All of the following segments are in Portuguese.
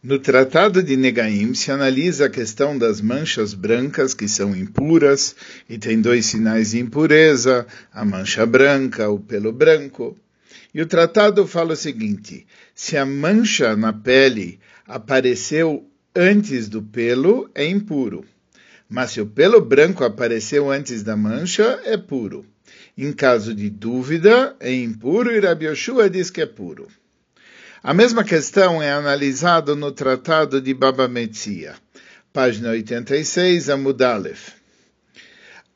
No Tratado de Negaim se analisa a questão das manchas brancas que são impuras e tem dois sinais de impureza, a mancha branca, o pelo branco. E o tratado fala o seguinte: se a mancha na pele apareceu antes do pelo, é impuro. Mas se o pelo branco apareceu antes da mancha, é puro. Em caso de dúvida, é impuro e Rabi Yoshua diz que é puro. A mesma questão é analisada no Tratado de Baba Metzia, página 86, Amudalef.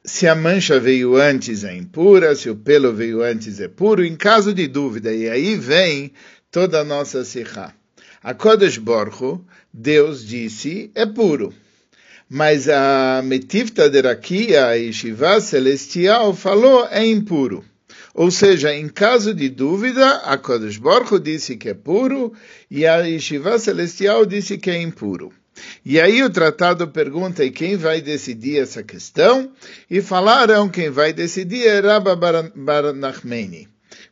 Se a mancha veio antes é impura, se o pelo veio antes é puro, em caso de dúvida, e aí vem toda a nossa sirra. A Kodesh Borcho, Deus disse, é puro. Mas a Metivta de Rakia, a Yeshiva Celestial, falou, é impuro. Ou seja, em caso de dúvida, a Kodesh Baruch disse que é puro e a Yeshiva Celestial disse que é impuro. E aí o tratado pergunta, e quem vai decidir essa questão? E falaram, quem vai decidir é Rabba Bar Nachmeni.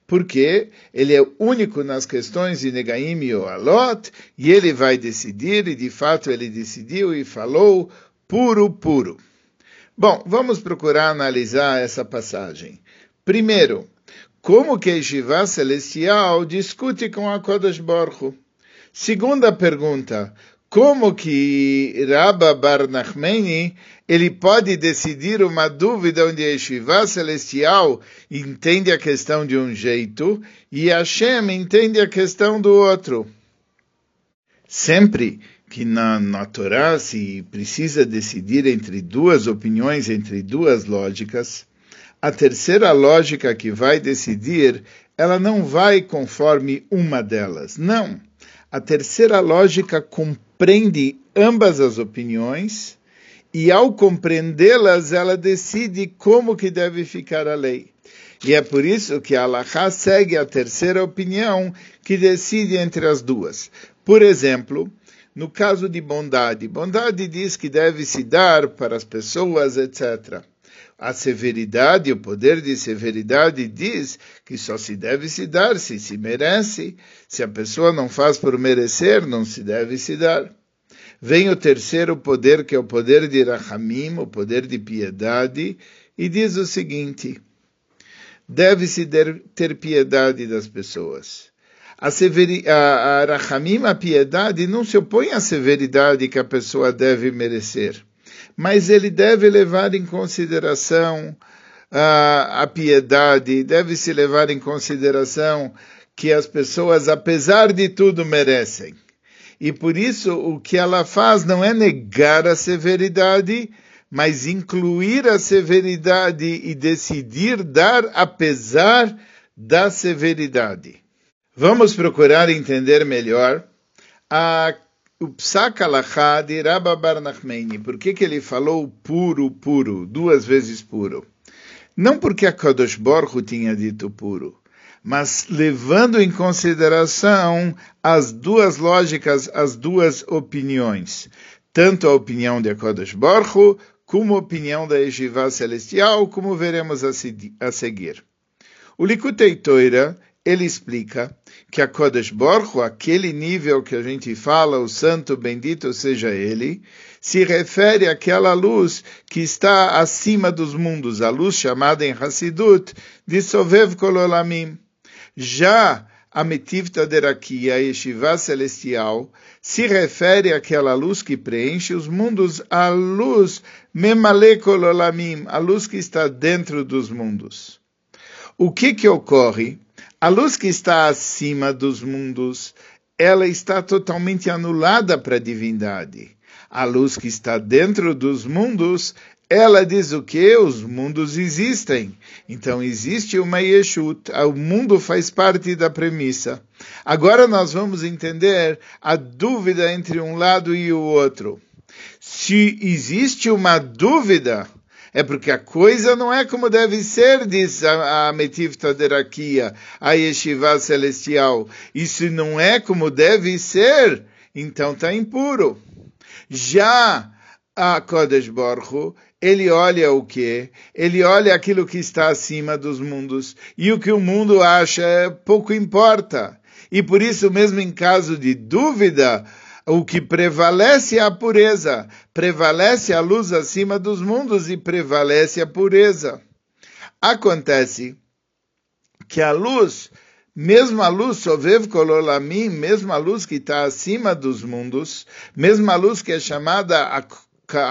Porque ele é único nas questões de Negaim e Alot, e ele vai decidir, e de fato ele decidiu e falou puro, puro. Bom, vamos procurar analisar essa passagem. Primeiro, como que a Yeshiva Celestial discute com a Kodesh Baruch Segunda pergunta, como que Rabba Bar Nachmeni ele pode decidir uma dúvida onde a Yeshiva Celestial entende a questão de um jeito e Hashem entende a questão do outro? Sempre que na, na Torá se precisa decidir entre duas opiniões, entre duas lógicas, a terceira lógica que vai decidir, ela não vai conforme uma delas. Não. A terceira lógica compreende ambas as opiniões e ao compreendê-las, ela decide como que deve ficar a lei. E é por isso que a Allahá segue a terceira opinião que decide entre as duas. Por exemplo, no caso de bondade, bondade diz que deve se dar para as pessoas, etc a severidade, o poder de severidade diz que só se deve se dar se se merece. Se a pessoa não faz por merecer, não se deve se dar. Vem o terceiro poder, que é o poder de Rahamim, o poder de piedade, e diz o seguinte: deve-se ter piedade das pessoas. A, severi, a, a Rahamim, a piedade, não se opõe à severidade que a pessoa deve merecer mas ele deve levar em consideração a, a piedade, deve se levar em consideração que as pessoas, apesar de tudo, merecem. E por isso o que ela faz não é negar a severidade, mas incluir a severidade e decidir dar apesar da severidade. Vamos procurar entender melhor a o Psak Alachá de Bar Nachmeni. Por que, que ele falou puro, puro, duas vezes puro? Não porque a Kadosh Baruch tinha dito puro, mas levando em consideração as duas lógicas, as duas opiniões, tanto a opinião de Kadosh Baruch como a opinião da Yeshiva Celestial, como veremos a seguir. O Likutei Toira ele explica que a Kodesh Baruch aquele nível que a gente fala, o santo bendito seja ele, se refere àquela luz que está acima dos mundos, a luz chamada em Hassidut de Sovev Kololamim. Já a Metivta Deraki, a Yeshiva Celestial, se refere àquela luz que preenche os mundos, a luz Memale Kololamim, a luz que está dentro dos mundos. O que que ocorre? A luz que está acima dos mundos, ela está totalmente anulada para a divindade. A luz que está dentro dos mundos, ela diz o que? Os mundos existem. Então existe uma Yeshut, o mundo faz parte da premissa. Agora nós vamos entender a dúvida entre um lado e o outro. Se existe uma dúvida, é porque a coisa não é como deve ser, diz a, a Metivta Derakia, a Yeshiva Celestial. Se não é como deve ser, então está impuro. Já a Kodesh Baruch ele olha o que? Ele olha aquilo que está acima dos mundos. E o que o mundo acha pouco importa. E por isso, mesmo em caso de dúvida, o que prevalece é a pureza, prevalece a luz acima dos mundos e prevalece a pureza. Acontece que a luz, mesmo a luz Sovev Kololamim, mesmo a luz que está acima dos mundos, mesmo a luz que é chamada a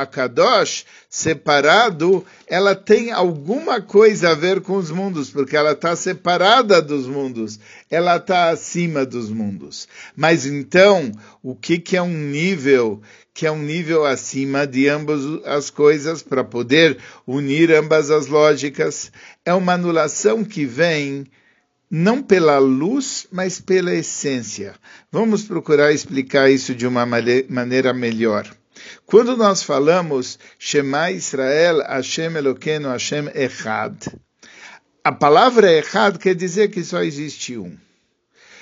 Kadosh, separado, ela tem alguma coisa a ver com os mundos, porque ela está separada dos mundos, ela está acima dos mundos. Mas então, o que, que é um nível que é um nível acima de ambas as coisas para poder unir ambas as lógicas? É uma anulação que vem não pela luz, mas pela essência. Vamos procurar explicar isso de uma maneira melhor. Quando nós falamos Shema Israel, Hashem Eloqueno, Hashem Echad, a palavra Echad quer dizer que só existe um.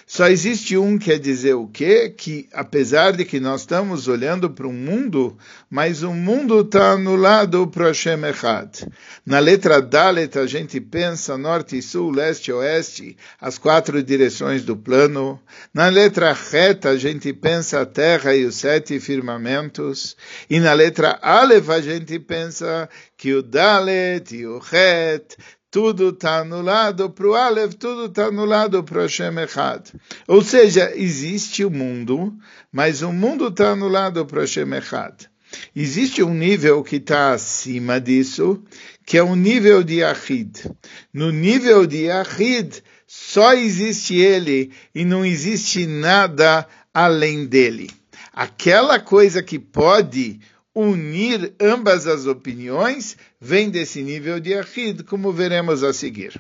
Só existe um quer dizer o quê? Que apesar de que nós estamos olhando para um mundo, mas o mundo está anulado para Hashem Echad. Na letra Dalet a gente pensa norte, sul, leste, oeste, as quatro direções do plano. Na letra Reta a gente pensa a terra e os sete firmamentos. E na letra Aleph a gente pensa que o Dalet e o Het tudo está anulado para o Aleph, tudo está anulado para Hashem Echad. Ou seja, existe o mundo, mas o mundo está anulado para Hashem Echad. Existe um nível que está acima disso, que é o nível de Ahid. No nível de Ahid, só existe ele e não existe nada além dele. Aquela coisa que pode unir ambas as opiniões vem desse nível de Ahid, como veremos a seguir.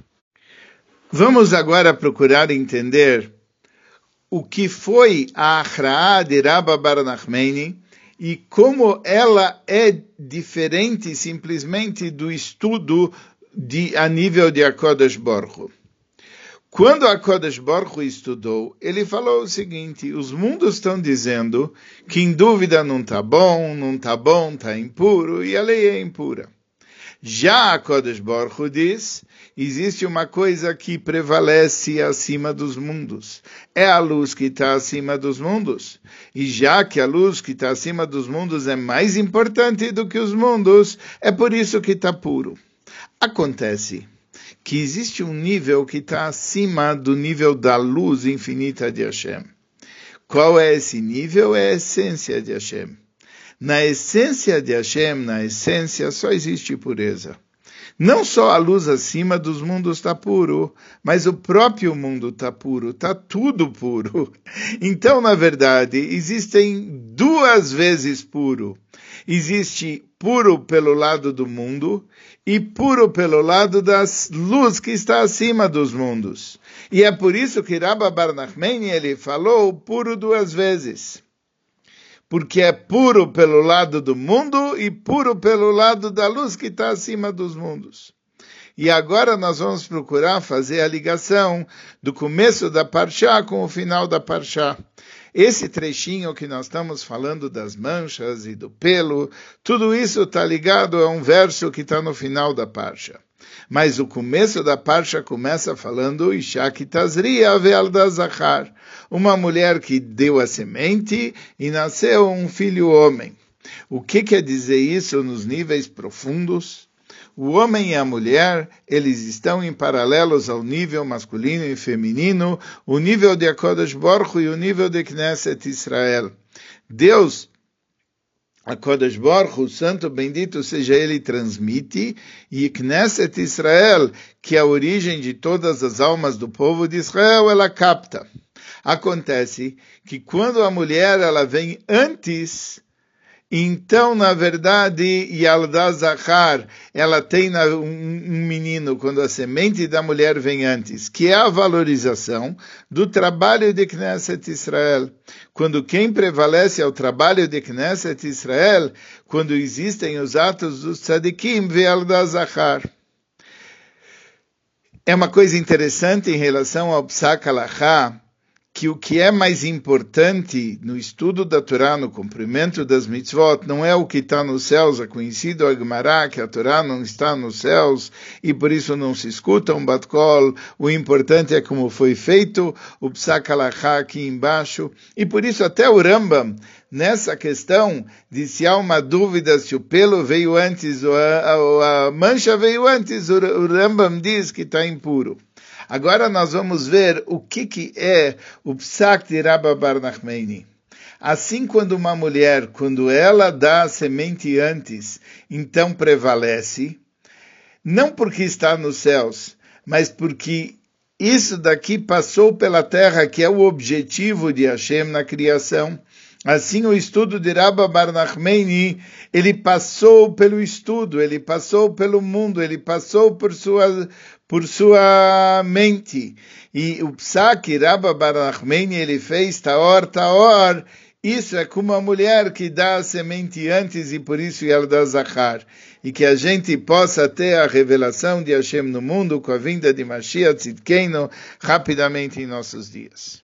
Vamos agora procurar entender o que foi a Ahra'ah de Rabba Bar Nachmani e como ela é diferente simplesmente do estudo de, a nível de Akodesh Borcho. Quando a Kodesh Baruch estudou, ele falou o seguinte: os mundos estão dizendo que em dúvida não está bom, não está bom, está impuro e a lei é impura. Já a Kodesh Baruch diz: existe uma coisa que prevalece acima dos mundos. É a luz que está acima dos mundos. E já que a luz que está acima dos mundos é mais importante do que os mundos, é por isso que está puro. Acontece que existe um nível que está acima do nível da luz infinita de Hashem. Qual é esse nível? É a essência de Hashem. Na essência de Hashem, na essência, só existe pureza. Não só a luz acima dos mundos está puro, mas o próprio mundo está puro, está tudo puro. Então, na verdade, existem duas vezes puro. Existe puro pelo lado do mundo e puro pelo lado da luz que está acima dos mundos. E é por isso que Rabba Bar Nachmani, ele falou puro duas vezes. Porque é puro pelo lado do mundo e puro pelo lado da luz que está acima dos mundos. E agora nós vamos procurar fazer a ligação do começo da Parshá com o final da Parshá. Esse trechinho que nós estamos falando das manchas e do pelo, tudo isso está ligado a um verso que está no final da parcha. Mas o começo da parcha começa falando Zahar, uma mulher que deu a semente e nasceu um filho homem. O que quer dizer isso nos níveis profundos? O homem e a mulher, eles estão em paralelos ao nível masculino e feminino, o nível de Akodesh Baruch e o nível de Knesset Israel. Deus, Akodesh Baruch, o santo bendito seja ele, transmite, e Knesset Israel, que é a origem de todas as almas do povo de Israel, ela capta. Acontece que quando a mulher ela vem antes então, na verdade, Yalda Zahar, ela tem um, menino quando a semente da mulher vem antes, que é a valorização do trabalho de Knesset Israel. Quando quem prevalece é o trabalho de Knesset Israel, quando existem os atos dos tzadikim, Yalda Zahar. É uma coisa interessante em relação ao Psak Alachá, que o que é mais importante no estudo da Torá, no cumprimento das mitzvot, não é o que está nos céus, é conhecido a Gemara, que a Torá não está nos céus e por isso não se escuta um batkol, o importante é como foi feito o psak aqui embaixo, e por isso até o Rambam, nessa questão de se há uma dúvida se o pelo veio antes ou a, a mancha veio antes, o Rambam diz que está impuro. Agora nós vamos ver o que, que é o Psak de Rabba Bar Nachmeni. Assim, quando uma mulher, quando ela dá a semente antes, então prevalece, não porque está nos céus, mas porque isso daqui passou pela terra, que é o objetivo de Hashem na criação. Assim, o estudo de Rabba Bar Nachmeni, ele passou pelo estudo, ele passou pelo mundo, ele passou por sua, por sua mente. E o psak Rabba Bar Nachmeni, ele fez Taor, Taor, isso é como a mulher que dá a semente antes e por isso ela dá Zahar. E que a gente possa ter a revelação de Hashem no mundo com a vinda de Mashiach Tzidkenu rapidamente em nossos dias.